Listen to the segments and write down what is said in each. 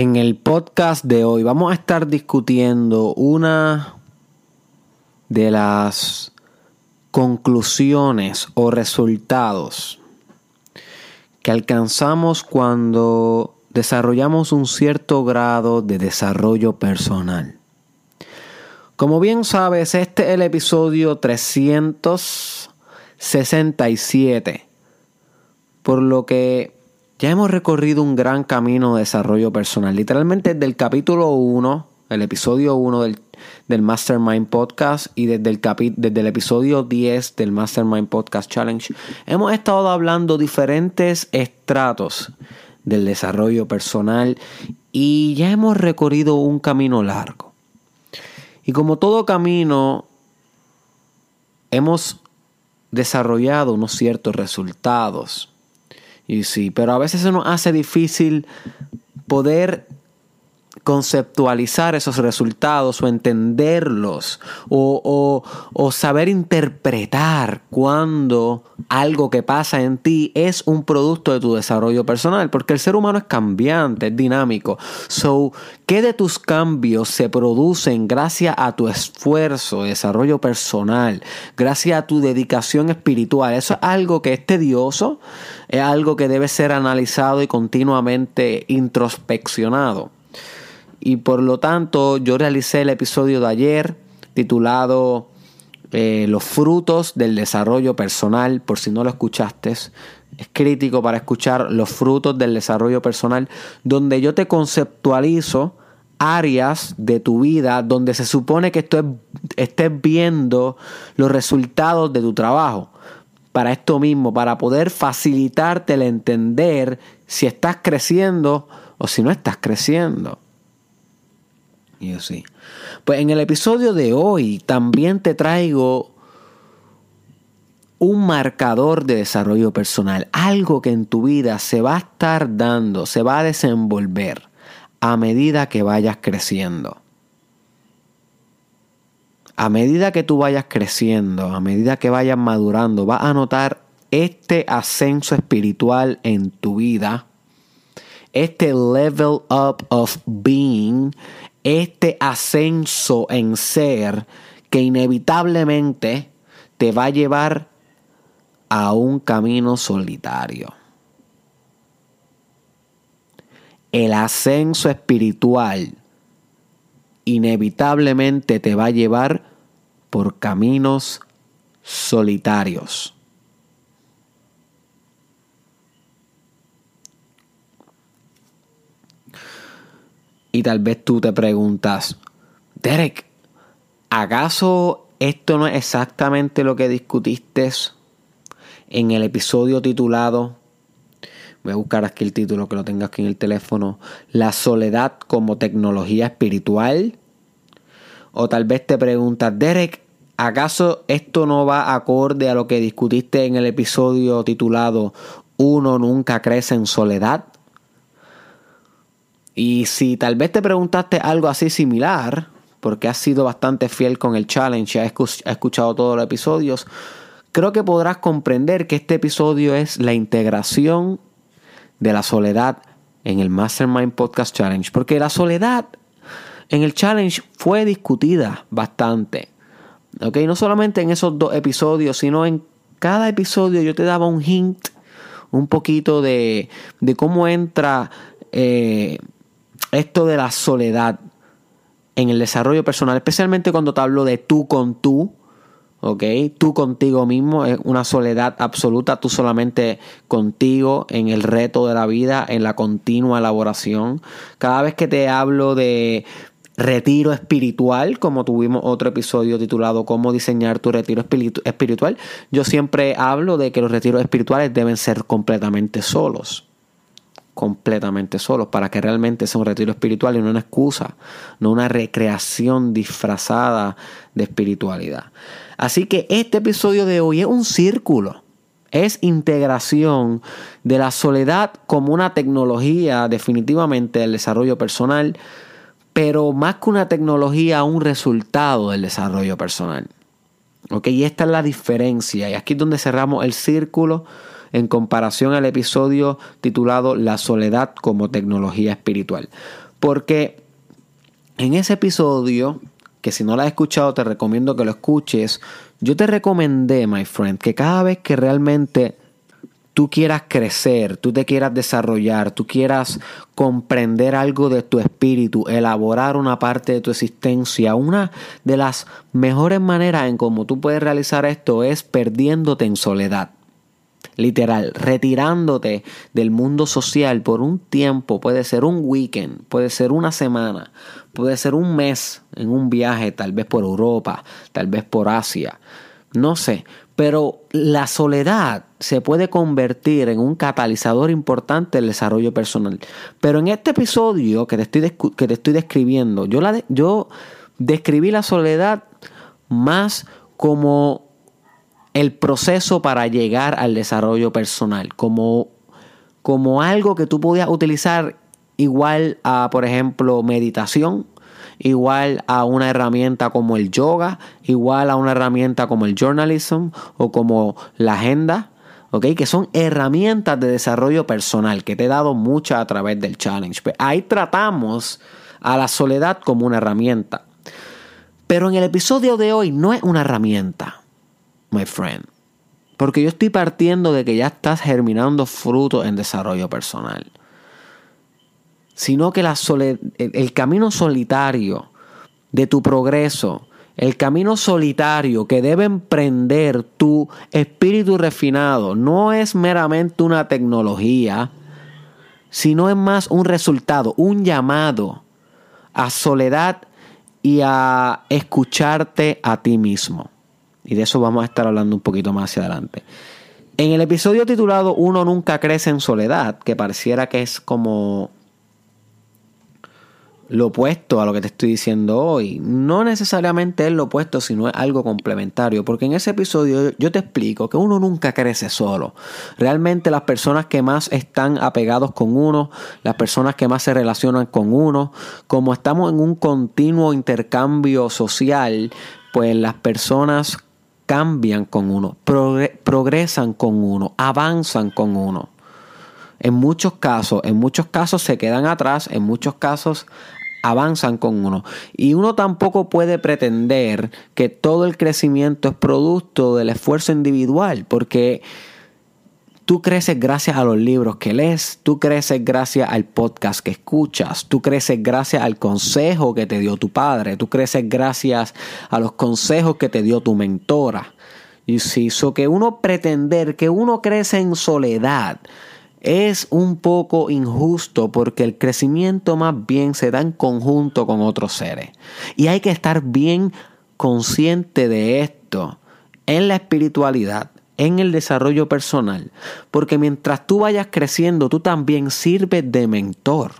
En el podcast de hoy vamos a estar discutiendo una de las conclusiones o resultados que alcanzamos cuando desarrollamos un cierto grado de desarrollo personal. Como bien sabes, este es el episodio 367, por lo que ya hemos recorrido un gran camino de desarrollo personal. Literalmente desde el capítulo 1, el episodio 1 del, del, Mastermind Podcast y desde el, desde el episodio 10 del Mastermind Podcast Challenge, hemos estado hablando diferentes estratos del desarrollo personal y ya hemos recorrido un camino largo. Y como todo camino, hemos desarrollado unos ciertos resultados y sí, pero a veces se nos hace difícil poder conceptualizar esos resultados o entenderlos o, saber interpretar cuando algo que pasa en ti es un producto de tu desarrollo personal, porque el ser humano es cambiante, es dinámico. So, ¿qué de tus cambios se producen gracias a tu esfuerzo, desarrollo personal, gracias a tu dedicación espiritual? Eso es algo que es tedioso, es algo que debe ser analizado y continuamente introspeccionado. Y por lo tanto yo realicé el episodio de ayer titulado eh, Los frutos del desarrollo personal, por si no lo escuchaste. Es crítico para escuchar los frutos del desarrollo personal, donde yo te conceptualizo áreas de tu vida donde se supone que estés viendo los resultados de tu trabajo. Para esto mismo, para poder facilitarte el entender si estás creciendo o si no estás creciendo. Y así. Pues en el episodio de hoy también te traigo un marcador de desarrollo personal, algo que en tu vida se va a estar dando, se va a desenvolver a medida que vayas creciendo. A medida que tú vayas creciendo, a medida que vayas madurando, vas a notar este ascenso espiritual en tu vida, este level up of being, este ascenso en ser que inevitablemente te va a llevar a un camino solitario. El ascenso espiritual inevitablemente te va a llevar por caminos solitarios. Y tal vez tú te preguntas, Derek, ¿acaso esto no es exactamente lo que discutiste en el episodio titulado, voy a buscar aquí el título que lo tengas aquí en el teléfono, La soledad como tecnología espiritual? O tal vez te preguntas, Derek, ¿acaso esto no va acorde a lo que discutiste en el episodio titulado Uno nunca crece en soledad? Y si tal vez te preguntaste algo así similar, porque has sido bastante fiel con el challenge y has escuchado todos los episodios, creo que podrás comprender que este episodio es la integración de la soledad en el Mastermind Podcast Challenge. Porque la soledad en el challenge fue discutida bastante. ¿Ok? No solamente en esos dos episodios, sino en cada episodio yo te daba un hint, un poquito de, de cómo entra eh, esto de la soledad en el desarrollo personal, especialmente cuando te hablo de tú con tú, ¿ok? Tú contigo mismo, es una soledad absoluta, tú solamente contigo en el reto de la vida, en la continua elaboración. Cada vez que te hablo de retiro espiritual, como tuvimos otro episodio titulado Cómo diseñar tu retiro espiritual, yo siempre hablo de que los retiros espirituales deben ser completamente solos completamente solos, para que realmente sea un retiro espiritual y no una excusa, no una recreación disfrazada de espiritualidad. Así que este episodio de hoy es un círculo, es integración de la soledad como una tecnología definitivamente del desarrollo personal, pero más que una tecnología, un resultado del desarrollo personal. ¿Ok? Y esta es la diferencia, y aquí es donde cerramos el círculo en comparación al episodio titulado La soledad como tecnología espiritual. Porque en ese episodio, que si no lo has escuchado te recomiendo que lo escuches, yo te recomendé, my friend, que cada vez que realmente tú quieras crecer, tú te quieras desarrollar, tú quieras comprender algo de tu espíritu, elaborar una parte de tu existencia, una de las mejores maneras en cómo tú puedes realizar esto es perdiéndote en soledad. Literal, retirándote del mundo social por un tiempo, puede ser un weekend, puede ser una semana, puede ser un mes en un viaje, tal vez por Europa, tal vez por Asia, no sé, pero la soledad se puede convertir en un catalizador importante del desarrollo personal. Pero en este episodio que te estoy, que te estoy describiendo, yo, la yo describí la soledad más como el proceso para llegar al desarrollo personal, como, como algo que tú podías utilizar igual a, por ejemplo, meditación, igual a una herramienta como el yoga, igual a una herramienta como el journalism o como la agenda, ¿ok? Que son herramientas de desarrollo personal que te he dado muchas a través del challenge. Pues ahí tratamos a la soledad como una herramienta. Pero en el episodio de hoy no es una herramienta, my friend. Porque yo estoy partiendo de que ya estás germinando frutos en desarrollo personal sino que el camino solitario de tu progreso, el camino solitario que debe emprender tu espíritu refinado, no es meramente una tecnología, sino es más un resultado, un llamado a soledad y a escucharte a ti mismo. Y de eso vamos a estar hablando un poquito más hacia adelante. En el episodio titulado Uno nunca crece en soledad, que pareciera que es como lo opuesto a lo que te estoy diciendo hoy. No necesariamente es lo opuesto, sino es algo complementario. Porque en ese episodio yo te explico que uno nunca crece solo. Realmente las personas que más están apegados con uno, las personas que más se relacionan con uno, como estamos en un continuo intercambio social, pues las personas cambian con uno, progresan con uno, avanzan con uno. En muchos casos, en muchos casos se quedan atrás, en muchos casos avanzan con uno. Y uno tampoco puede pretender que todo el crecimiento es producto del esfuerzo individual, porque tú creces gracias a los libros que lees, tú creces gracias al podcast que escuchas, tú creces gracias al consejo que te dio tu padre, tú creces gracias a los consejos que te dio tu mentora. Y si hizo que uno pretender que uno crece en soledad, es un poco injusto porque el crecimiento más bien se da en conjunto con otros seres. Y hay que estar bien consciente de esto en la espiritualidad, en el desarrollo personal, porque mientras tú vayas creciendo, tú también sirves de mentor.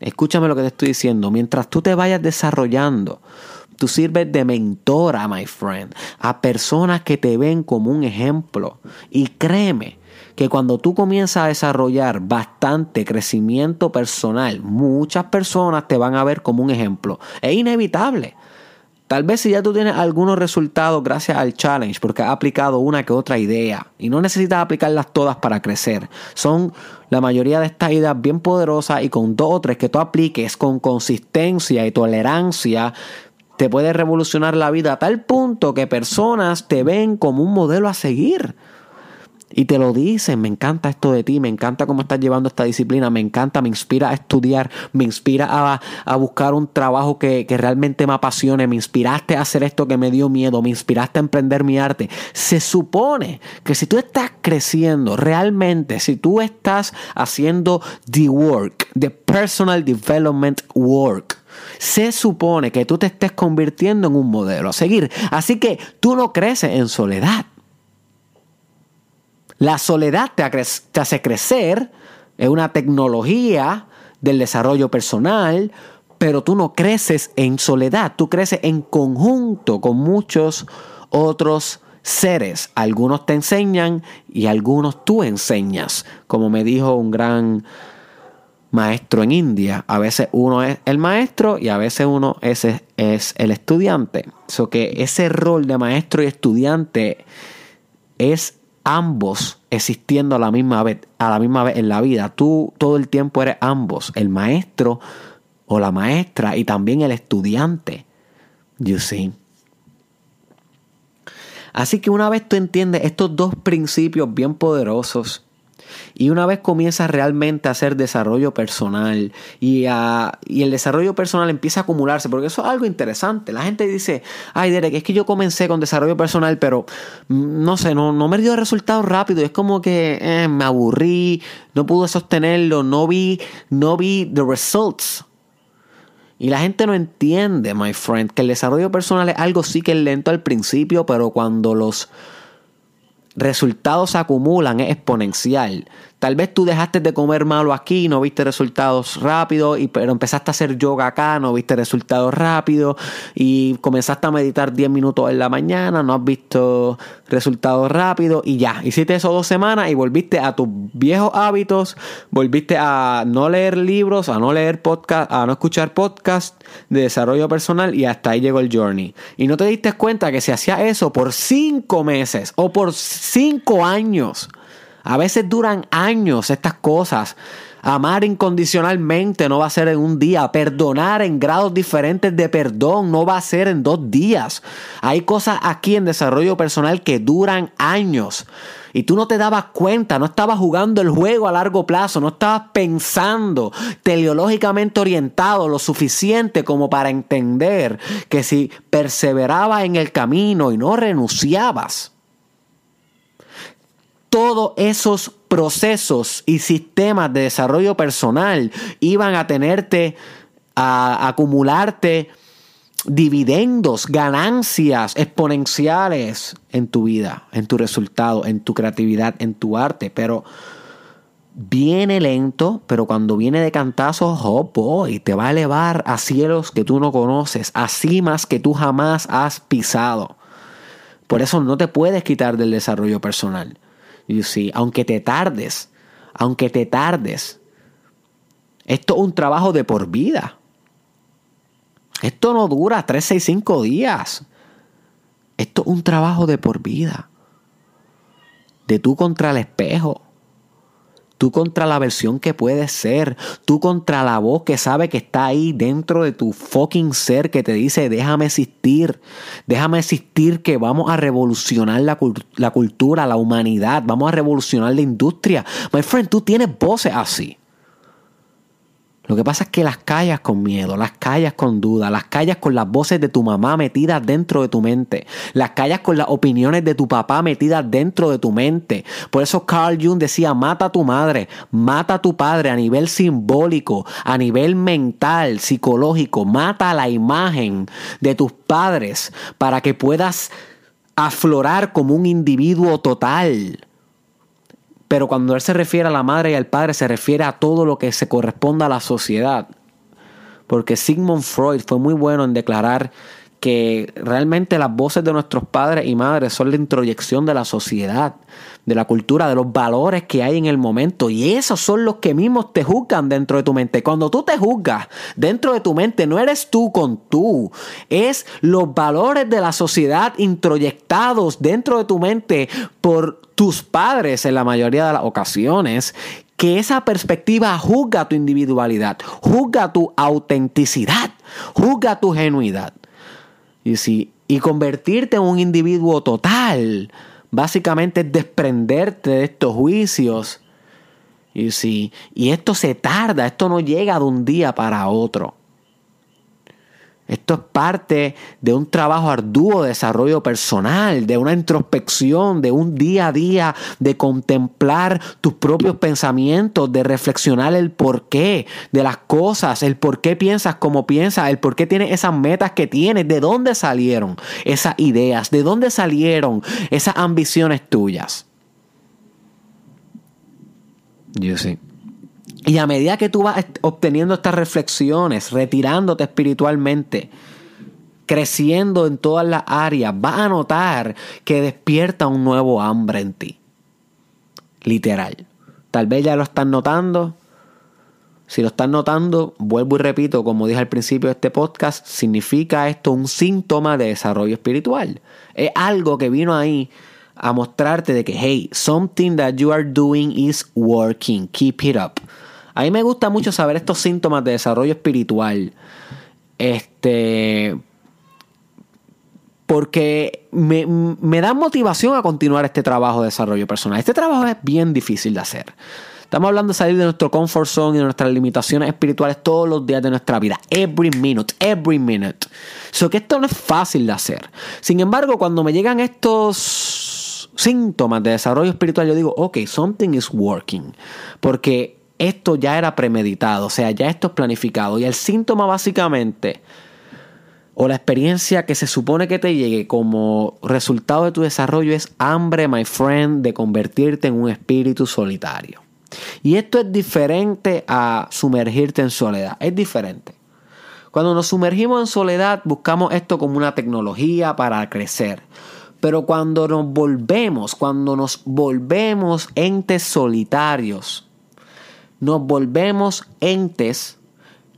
Escúchame lo que te estoy diciendo, mientras tú te vayas desarrollando, tú sirves de mentora, my friend, a personas que te ven como un ejemplo. Y créeme, que cuando tú comienzas a desarrollar bastante crecimiento personal, muchas personas te van a ver como un ejemplo. Es inevitable. Tal vez si ya tú tienes algunos resultados gracias al challenge, porque has aplicado una que otra idea y no necesitas aplicarlas todas para crecer. Son la mayoría de estas ideas bien poderosas y con dos o tres que tú apliques con consistencia y tolerancia, te puede revolucionar la vida a tal punto que personas te ven como un modelo a seguir. Y te lo dicen, me encanta esto de ti, me encanta cómo estás llevando esta disciplina, me encanta, me inspira a estudiar, me inspira a, buscar un trabajo que, que, realmente me apasione, me inspiraste a hacer esto que me dio miedo, me inspiraste a emprender mi arte. Se supone que si tú estás creciendo realmente, si tú estás haciendo the work, the personal development work, se supone que tú te estés convirtiendo en un modelo a seguir. Así que tú no creces en soledad. La soledad te, hace crecer, es una tecnología del desarrollo personal, pero tú no creces en soledad, tú creces en conjunto con muchos otros seres. Algunos te enseñan y algunos tú enseñas, como me dijo un gran maestro en India. A veces uno es el maestro y a veces uno es, es el estudiante. So que ese rol de maestro y estudiante es ambos existiendo a la misma vez, a la misma vez en la vida. Tú todo el tiempo eres ambos, el maestro o la maestra y también el estudiante. You see. Así que una vez tú entiendes estos dos principios bien poderosos, y una vez comienzas realmente a hacer desarrollo personal y, el desarrollo personal empieza a acumularse, porque eso es algo interesante. La gente dice, ay Derek, es que yo comencé con desarrollo personal, pero mm, no sé, no, no me dio resultados rápidos. Es como que eh, me aburrí, no pude sostenerlo, no vi, no vi the results. Y la gente no entiende, my friend, que el desarrollo personal es algo sí que es lento al principio, pero cuando los resultados se acumulan es exponencial. Tal vez tú dejaste de comer malo aquí, no viste resultados rápidos, pero empezaste a hacer yoga acá, no viste resultados rápidos, y comenzaste a meditar 10 minutos en la mañana, no has visto resultados rápidos, y ya, hiciste eso dos semanas y volviste a tus viejos hábitos, volviste a no leer libros, a no leer podcast, a no escuchar podcast de desarrollo personal, y hasta ahí llegó el journey. Y no te diste cuenta que si hacía eso por 5 meses o por 5 años, a veces duran años estas cosas. Amar incondicionalmente no va a ser en un día. Perdonar en grados diferentes de perdón no va a ser en dos días. Hay cosas aquí en desarrollo personal que duran años. Y tú no te dabas cuenta, no estabas jugando el juego a largo plazo, no estabas pensando teleológicamente orientado lo suficiente como para entender que si perseverabas en el camino y no renunciabas, todos esos procesos y sistemas de desarrollo personal iban a tenerte, a, acumularte dividendos, ganancias exponenciales en tu vida, en tu resultado, en tu creatividad, en tu arte, pero viene lento, pero cuando viene de cantazo, oh boy, te va a elevar a cielos que tú no conoces, a cimas que tú jamás has pisado. Por eso no te puedes quitar del desarrollo personal. You see, aunque te tardes, aunque te tardes, esto es un trabajo de por vida. Esto no dura 3, 6, 5 días. Esto es un trabajo de por vida. De tú contra el espejo. Tú contra la versión que puedes ser. Tú contra la voz que sabe que está ahí dentro de tu fucking ser que te dice déjame existir. Déjame existir que vamos a revolucionar la, la cultura, la humanidad. Vamos a revolucionar la industria. My friend, tú tienes voces así. Lo que pasa es que las callas con miedo, las callas con duda, las callas con las voces de tu mamá metidas dentro de tu mente, las callas con las opiniones de tu papá metidas dentro de tu mente. Por eso Carl Jung decía, mata a tu madre, mata a tu padre a nivel simbólico, a nivel mental, psicológico, mata la imagen de tus padres para que puedas aflorar como un individuo total. Pero cuando él se refiere a la madre y al padre, se refiere a todo lo que se corresponda a la sociedad. Porque Sigmund Freud fue muy bueno en declarar que realmente las voces de nuestros padres y madres son la introyección de la sociedad, de la cultura, de los valores que hay en el momento. Y esos son los que mismos te juzgan dentro de tu mente. Cuando tú te juzgas dentro de tu mente, no eres tú con tú, es los valores de la sociedad introyectados dentro de tu mente por tus padres en la mayoría de las ocasiones, que esa perspectiva juzga tu individualidad, juzga tu autenticidad, juzga tu genuidad. Y, y convertirte en un individuo total, básicamente es desprenderte de estos juicios. Y, si, y esto se tarda, esto no llega de un día para otro. Esto es parte de un trabajo arduo de desarrollo personal, de una introspección, de un día a día, de contemplar tus propios pensamientos, de reflexionar el porqué de las cosas, el por qué piensas como piensas, el por qué tienes esas metas que tienes, de dónde salieron esas ideas, de dónde salieron esas ambiciones tuyas. Yo sí. Y a medida que tú vas obteniendo estas reflexiones, retirándote espiritualmente, creciendo en todas las áreas, vas a notar que despierta un nuevo hambre en ti. Literal. Tal vez ya lo estás notando. Si lo estás notando, vuelvo y repito, como dije al principio de este podcast, significa esto un síntoma de desarrollo espiritual. Es algo que vino ahí a mostrarte de que, hey, something that you are doing is working, keep it up. A mí me gusta mucho saber estos síntomas de desarrollo espiritual. Este. Porque me, me dan motivación a continuar este trabajo de desarrollo personal. Este trabajo es bien difícil de hacer. Estamos hablando de salir de nuestro comfort zone y de nuestras limitaciones espirituales todos los días de nuestra vida. Every minute, every minute. So que esto no es fácil de hacer. Sin embargo, cuando me llegan estos síntomas de desarrollo espiritual, yo digo, ok, something is working. Porque esto ya era premeditado, o sea, ya esto es planificado. Y el síntoma básicamente, o la experiencia que se supone que te llegue como resultado de tu desarrollo es hambre, my friend, de convertirte en un espíritu solitario. Y esto es diferente a sumergirte en soledad. Es diferente. Cuando nos sumergimos en soledad buscamos esto como una tecnología para crecer. Pero cuando nos volvemos, cuando nos volvemos entes solitarios, nos volvemos entes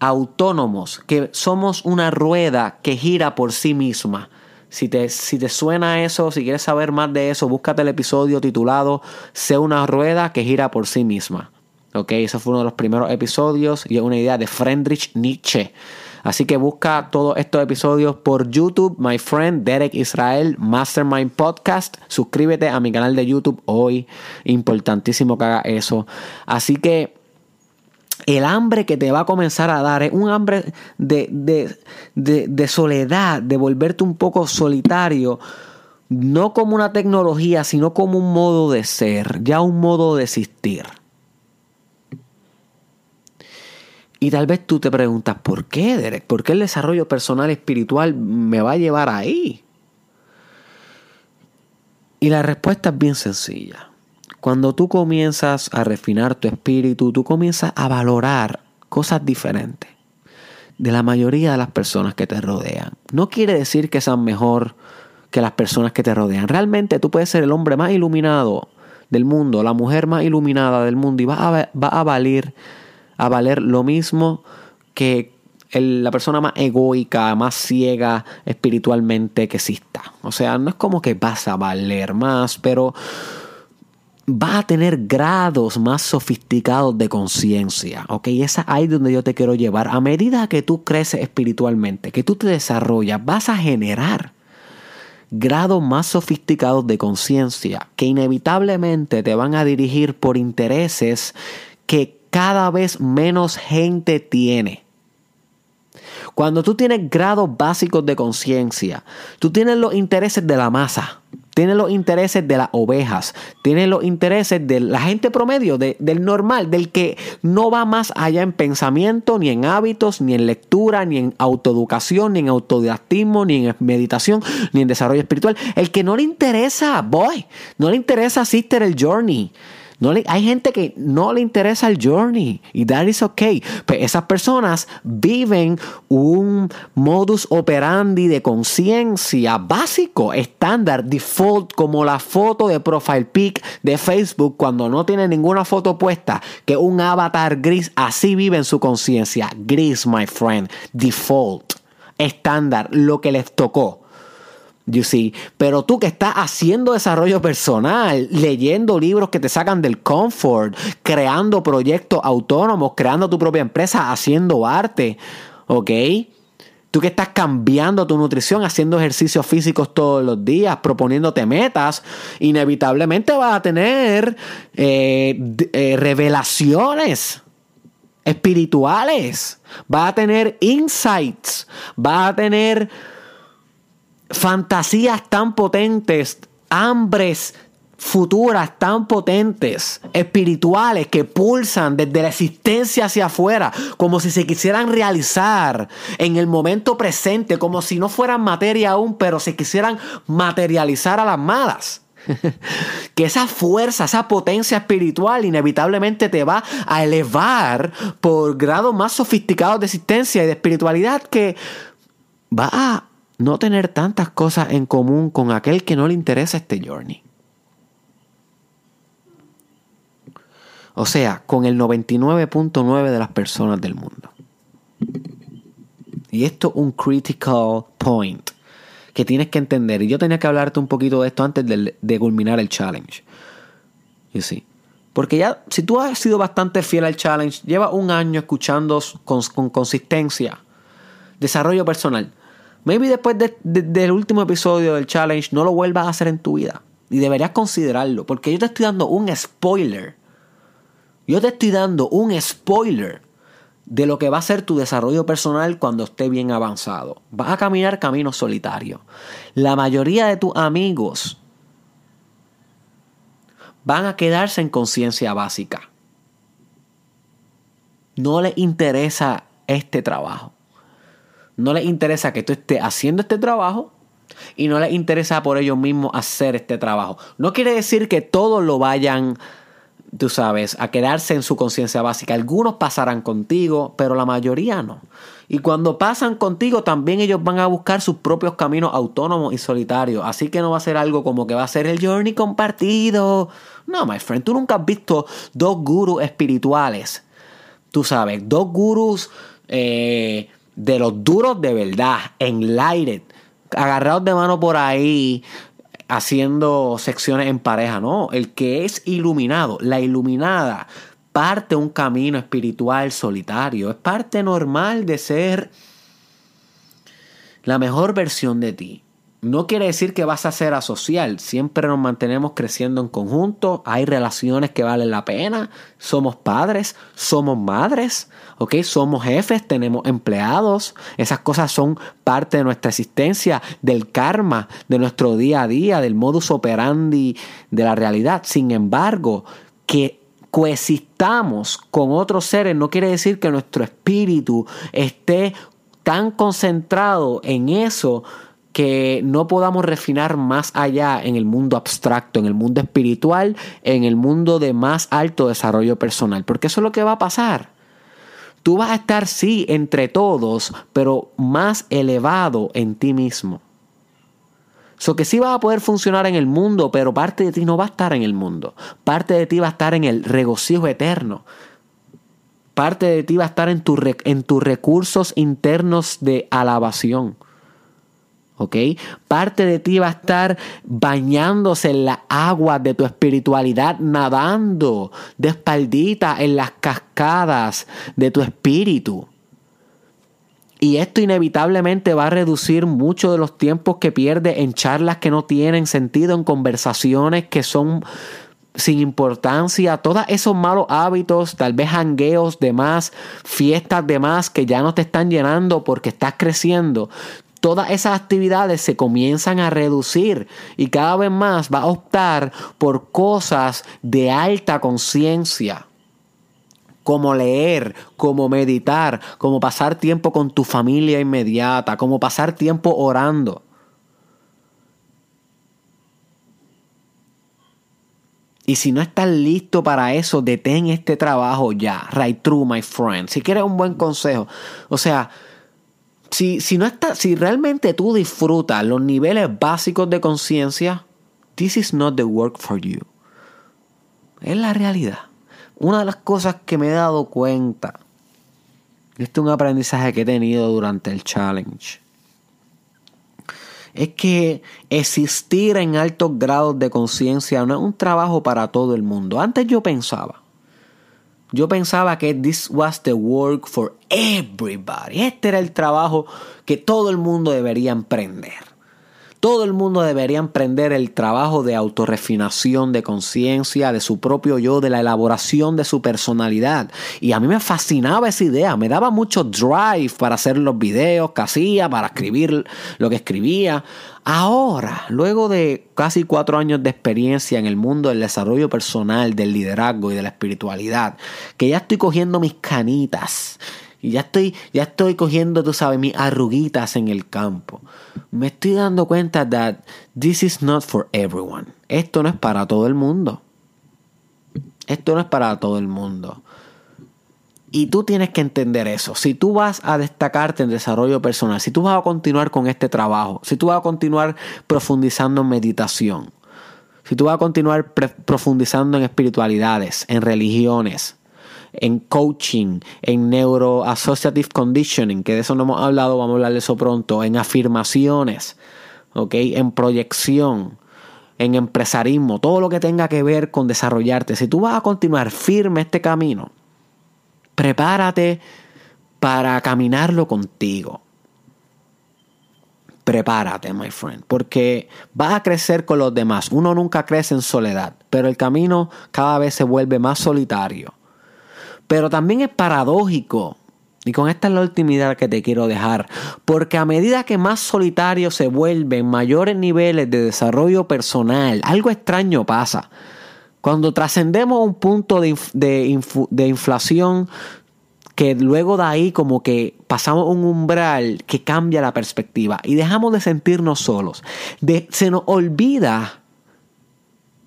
autónomos, que somos una rueda que gira por sí misma. Si te, si te suena eso, si quieres saber más de eso, búscate el episodio titulado Sé una rueda que gira por sí misma. Ok, ese fue uno de los primeros episodios y es una idea de Friedrich Nietzsche. Así que busca todos estos episodios por YouTube, my friend Derek Israel Mastermind Podcast. Suscríbete a mi canal de YouTube hoy. Importantísimo que haga eso. Así que el hambre que te va a comenzar a dar es un hambre de, de, soledad, de volverte un poco solitario, no como una tecnología, sino como un modo de ser, ya un modo de existir. Y tal vez tú te preguntas, ¿por qué, Derek? ¿Por qué el desarrollo personal espiritual me va a llevar ahí? Y la respuesta es bien sencilla. Cuando tú comienzas a refinar tu espíritu, tú comienzas a valorar cosas diferentes de la mayoría de las personas que te rodean. No quiere decir que sean mejor que las personas que te rodean. Realmente tú puedes ser el hombre más iluminado del mundo, la mujer más iluminada del mundo y va a, va a valer, a valer lo mismo que la persona más egoica, más ciega espiritualmente que exista. O sea, no es como que vas a valer más, pero va a tener grados más sofisticados de conciencia, ¿ok? Esa ahí donde yo te quiero llevar. A medida que tú creces espiritualmente, que tú te desarrollas, vas a generar grados más sofisticados de conciencia que inevitablemente te van a dirigir por intereses que cada vez menos gente tiene. Cuando tú tienes grados básicos de conciencia, tú tienes los intereses de la masa tiene los intereses de las ovejas, tiene los intereses de la gente promedio, del normal, del que no va más allá en pensamiento, ni en hábitos, ni en lectura, ni en autoeducación, ni en autodidactismo, ni en meditación, ni en desarrollo espiritual. El que no le interesa, boy, no le interesa Sister el Journey hay gente que no le interesa el journey y that is okay. Pero esas personas viven un modus operandi de conciencia básico, estándar, default, como la foto de profile pic de Facebook cuando no tiene ninguna foto puesta, que un avatar gris, así vive en su conciencia. Gris, my friend, default, estándar, lo que les tocó. You see. Pero tú que estás haciendo desarrollo personal, leyendo libros que te sacan del comfort, creando proyectos autónomos, creando tu propia empresa, haciendo arte, ¿ok? Tú que estás cambiando tu nutrición, haciendo ejercicios físicos todos los días, proponiéndote metas, inevitablemente vas a tener eh, eh, revelaciones espirituales, vas a tener insights, vas a tener fantasías tan potentes, hambres futuras tan potentes, espirituales, que pulsan desde la existencia hacia afuera, como si se quisieran realizar en el momento presente, como si no fueran materia aún, pero se quisieran materializar a las malas. que esa fuerza, esa potencia espiritual inevitablemente te va a elevar por grados más sofisticados de existencia y de espiritualidad que va a no tener tantas cosas en común con aquel que no le interesa este journey. O sea, con el 99.9 de las personas del mundo. Y esto es un critical point que tienes que entender. Y yo tenía que hablarte un poquito de esto antes de, culminar el challenge. Sí. Porque ya, si tú has sido bastante fiel al challenge, lleva un año escuchando con, consistencia, desarrollo personal. Maybe después del último episodio del challenge no lo vuelvas a hacer en tu vida. Y deberías considerarlo. Porque yo te estoy dando un spoiler. Yo te estoy dando un spoiler de lo que va a ser tu desarrollo personal cuando esté bien avanzado. Vas a caminar camino solitario. La mayoría de tus amigos van a quedarse en conciencia básica. No les interesa este trabajo. No les interesa que tú estés haciendo este trabajo y no les interesa por ellos mismos hacer este trabajo. No quiere decir que todos lo vayan tú sabes, a quedarse en su conciencia básica. Algunos pasarán contigo, pero la mayoría no. Y cuando pasan contigo, también ellos van a buscar sus propios caminos autónomos y solitarios. Así que no va a ser algo como que va a ser el journey compartido. No, my friend, tú nunca has visto dos gurús espirituales. Tú sabes, dos gurús eh, de los duros de verdad, enlightened, agarrados de mano por ahí, haciendo secciones en pareja, no, el que es iluminado, la iluminada, parte un camino espiritual solitario, es parte normal de ser la mejor versión de ti. No quiere decir que vas a ser asocial, siempre nos mantenemos creciendo en conjunto, hay relaciones que valen la pena, somos padres, somos madres, ¿ok? Somos jefes, tenemos empleados, esas cosas son parte de nuestra existencia, del karma, de nuestro día a día, del modus operandi de la realidad. Sin embargo, que coexistamos con otros seres no quiere decir que nuestro espíritu esté tan concentrado en eso que no podamos refinar más allá en el mundo abstracto, en el mundo espiritual, en el mundo de más alto desarrollo personal, porque eso es lo que va a pasar. Tú vas a estar, sí, entre todos, pero más elevado en ti mismo. So que sí vas a poder funcionar en el mundo, pero parte de ti no va a estar en el mundo. Parte de ti va a estar en el regocijo eterno. Parte de ti va a estar en, en tus recursos internos de alabación. ¿Ok? Parte de ti va a estar bañándose en las aguas de tu espiritualidad, nadando de espaldita en las cascadas de tu espíritu. Y esto inevitablemente va a reducir mucho de los tiempos que pierdes en charlas que no tienen sentido, en conversaciones que son sin importancia, todos esos malos hábitos, tal vez hangueos de más, fiestas de más que ya no te están llenando porque estás creciendo todas esas actividades se comienzan a reducir y cada vez más va a optar por cosas de alta conciencia como leer, como meditar, como pasar tiempo con tu familia inmediata, como pasar tiempo orando. Y si no estás listo para eso, detén este trabajo ya. Right through, my friend. Si quieres un buen consejo. O sea, si, no está, si realmente tú disfrutas los niveles básicos de conciencia, this is not the work for you. Es la realidad. Una de las cosas que me he dado cuenta, este es un aprendizaje que he tenido durante el challenge, es que existir en altos grados de conciencia no es un trabajo para todo el mundo. Antes yo pensaba, yo pensaba que this was the work for everybody. Este era el trabajo que todo el mundo debería emprender. Todo el mundo debería emprender el trabajo de autorrefinación de conciencia, de su propio yo, de la elaboración de su personalidad. Y a mí me fascinaba esa idea, me daba mucho drive para hacer los videos que hacía, para escribir lo que escribía. Ahora, luego de casi cuatro años de experiencia en el mundo del desarrollo personal, del liderazgo y de la espiritualidad, que ya estoy cogiendo mis canitas y ya estoy, ya estoy cogiendo, tú sabes, mis arruguitas en el campo. Me estoy dando cuenta that this is not for everyone. Esto no es para todo el mundo. Esto no es para todo el mundo. Y tú tienes que entender eso. Si tú vas a destacarte en desarrollo personal, si tú vas a continuar con este trabajo, si tú vas a continuar profundizando en meditación, si tú vas a continuar profundizando en espiritualidades, en religiones, en coaching, en neuroassociative conditioning, que de eso no hemos hablado, vamos a hablar de eso pronto, en afirmaciones, ¿ok? En proyección, en empresarismo, todo lo que tenga que ver con desarrollarte, si tú vas a continuar firme este camino, prepárate para caminarlo contigo. Prepárate, my friend, porque vas a crecer con los demás. Uno nunca crece en soledad, pero el camino cada vez se vuelve más solitario. Pero también es paradójico y con esta es la ultimidad que te quiero dejar, porque a medida que más solitario se vuelven mayores niveles de desarrollo personal, algo extraño pasa. Cuando trascendemos un punto de, de, inflación, que luego de ahí como que pasamos un umbral que cambia la perspectiva y dejamos de sentirnos solos. Se nos olvida,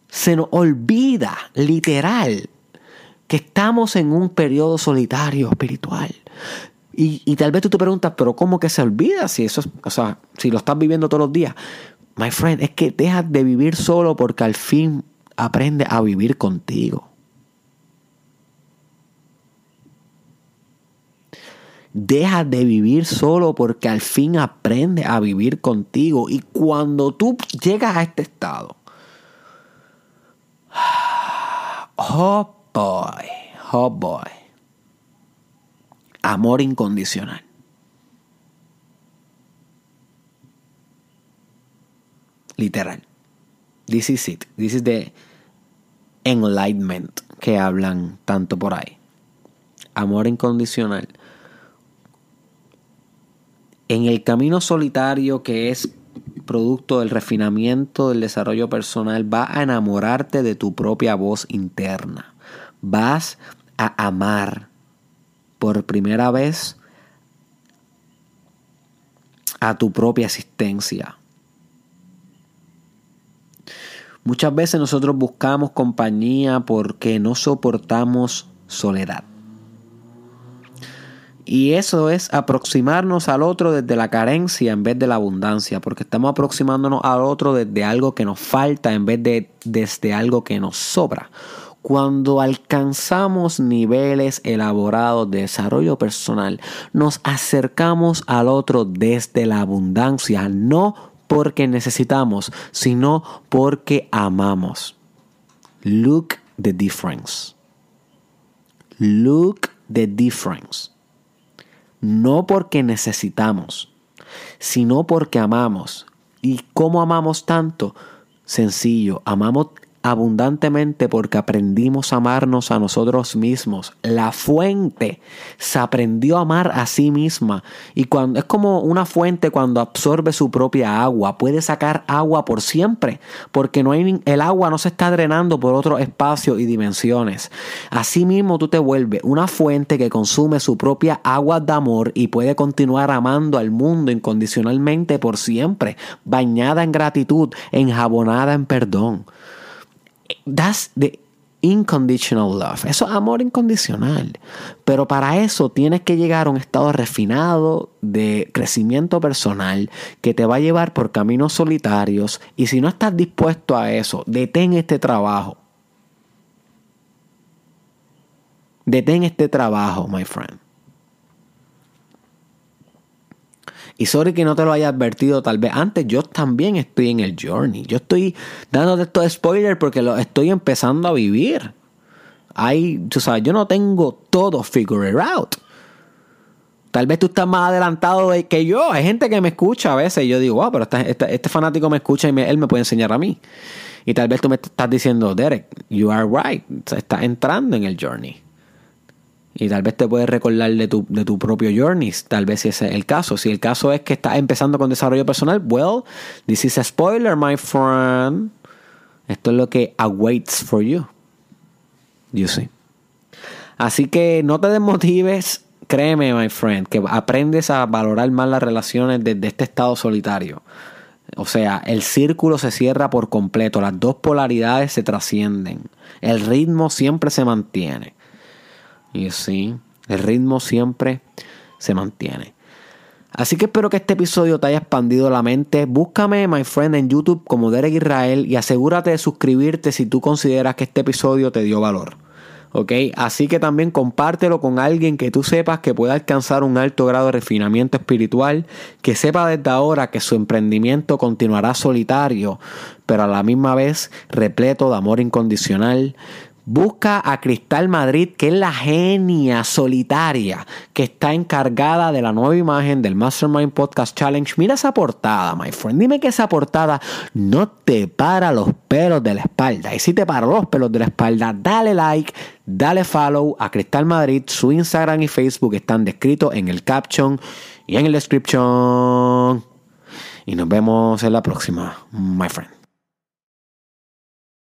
se nos olvida literal que estamos en un periodo solitario espiritual. Y, tal vez tú te preguntas, pero ¿cómo que se olvida si eso o sea, si lo estás viviendo todos los días? My friend, es que dejas de vivir solo porque al fin aprendes a vivir contigo. Deja de vivir solo porque al fin aprendes a vivir contigo. Y cuando tú llegas a este estado, oh boy, oh boy amor incondicional. Literal. This is it. This is the enlightenment que hablan tanto por ahí. Amor incondicional. En el camino solitario que es producto del refinamiento del desarrollo personal, va a enamorarte de tu propia voz interna. Vas a amar por primera vez a tu propia existencia. Muchas veces nosotros buscamos compañía porque no soportamos soledad. Y eso es aproximarnos al otro desde la carencia en vez de la abundancia, porque estamos aproximándonos al otro desde algo que nos falta en vez de desde algo que nos sobra. Cuando alcanzamos niveles elaborados de desarrollo personal, nos acercamos al otro desde la abundancia, no porque necesitamos, sino porque amamos. Look the difference. Look the difference. No porque necesitamos, sino porque amamos. ¿Y cómo amamos tanto? Sencillo, amamos abundantemente porque aprendimos a amarnos a nosotros mismos. La fuente se aprendió a amar a sí misma y cuando es como una fuente cuando absorbe su propia agua, puede sacar agua por siempre, porque no hay el agua no se está drenando por otros espacios y dimensiones. Asimismo tú te vuelves una fuente que consume su propia agua de amor y puede continuar amando al mundo incondicionalmente por siempre, bañada en gratitud, enjabonada en perdón. That's the unconditional love. Eso es amor incondicional. Pero para eso tienes que llegar a un estado refinado de crecimiento personal que te va a llevar por caminos solitarios. Y si no estás dispuesto a eso, detén este trabajo. Detén este trabajo, my friend. Y sorry que no te lo haya advertido tal vez antes, yo también estoy en el journey. Yo estoy dándote estos spoilers porque lo estoy empezando a vivir. Hay, tú sabes, yo no tengo todo figured out. Tal vez tú estás más adelantado que yo. Hay gente que me escucha a veces y yo digo, wow, pero este, fanático me escucha y él me puede enseñar a mí. Y tal vez tú me estás diciendo, Derek, you are right. Estás entrando en el journey. Y tal vez te puedes recordar de tu, de tu propio journey, tal vez si ese es el caso. Si el caso es que estás empezando con desarrollo personal, well, this is a spoiler, my friend. Esto es lo que awaits for you. You see. Así que no te desmotives, créeme, my friend, que aprendes a valorar más las relaciones desde este estado solitario. O sea, el círculo se cierra por completo, las dos polaridades se trascienden, el ritmo siempre se mantiene. Y sí, el ritmo siempre se mantiene. Así que espero que este episodio te haya expandido la mente. Búscame, my friend, en YouTube como Derek Israel y asegúrate de suscribirte si tú consideras que este episodio te dio valor. ¿ok? Así que también compártelo con alguien que tú sepas que pueda alcanzar un alto grado de refinamiento espiritual, que sepa desde ahora que su emprendimiento continuará solitario, pero a la misma vez repleto de amor incondicional. Busca a Cristal Madrid, que es la genia solitaria que está encargada de la nueva imagen del Mastermind Podcast Challenge. Mira esa portada, my friend. Dime que esa portada no te para los pelos de la espalda. Y si te para los pelos de la espalda, dale like, dale follow a Cristal Madrid. Su Instagram y Facebook están descritos en el caption y en el description. Y nos vemos en la próxima, my friend.